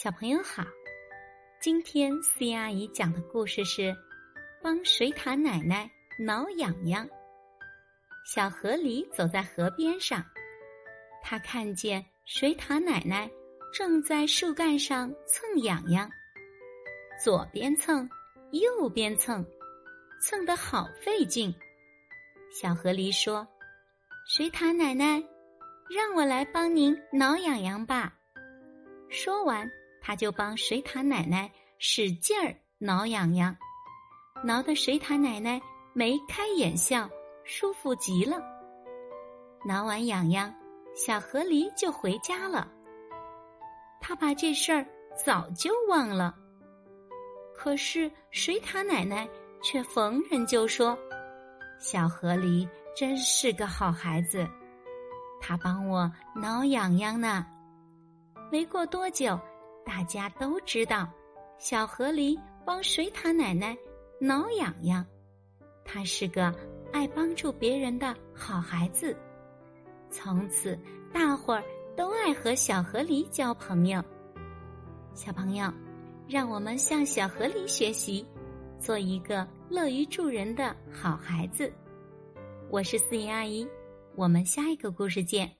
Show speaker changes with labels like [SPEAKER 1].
[SPEAKER 1] 小朋友好，今天思妍阿姨讲的故事是帮水獭奶奶挠痒痒。小河狸走在河边上，他看见水獭奶奶正在树干上蹭痒痒，左边蹭，右边蹭，蹭得好费劲。小河狸说：“水獭奶奶，让我来帮您挠痒痒吧。”说完。他就帮水獭奶奶使劲儿挠痒痒，挠得水獭奶奶眉开眼笑，舒服极了。挠完痒痒，小河狸就回家了。他把这事儿早就忘了，可是水獭奶奶却逢人就说：“小河狸真是个好孩子，他帮我挠痒痒呢。”没过多久。大家都知道，小河狸帮水獭奶奶挠痒痒，他是个爱帮助别人的好孩子。从此，大伙儿都爱和小河狸交朋友。小朋友，让我们向小河狸学习，做一个乐于助人的好孩子。我是思妍阿姨，我们下一个故事见。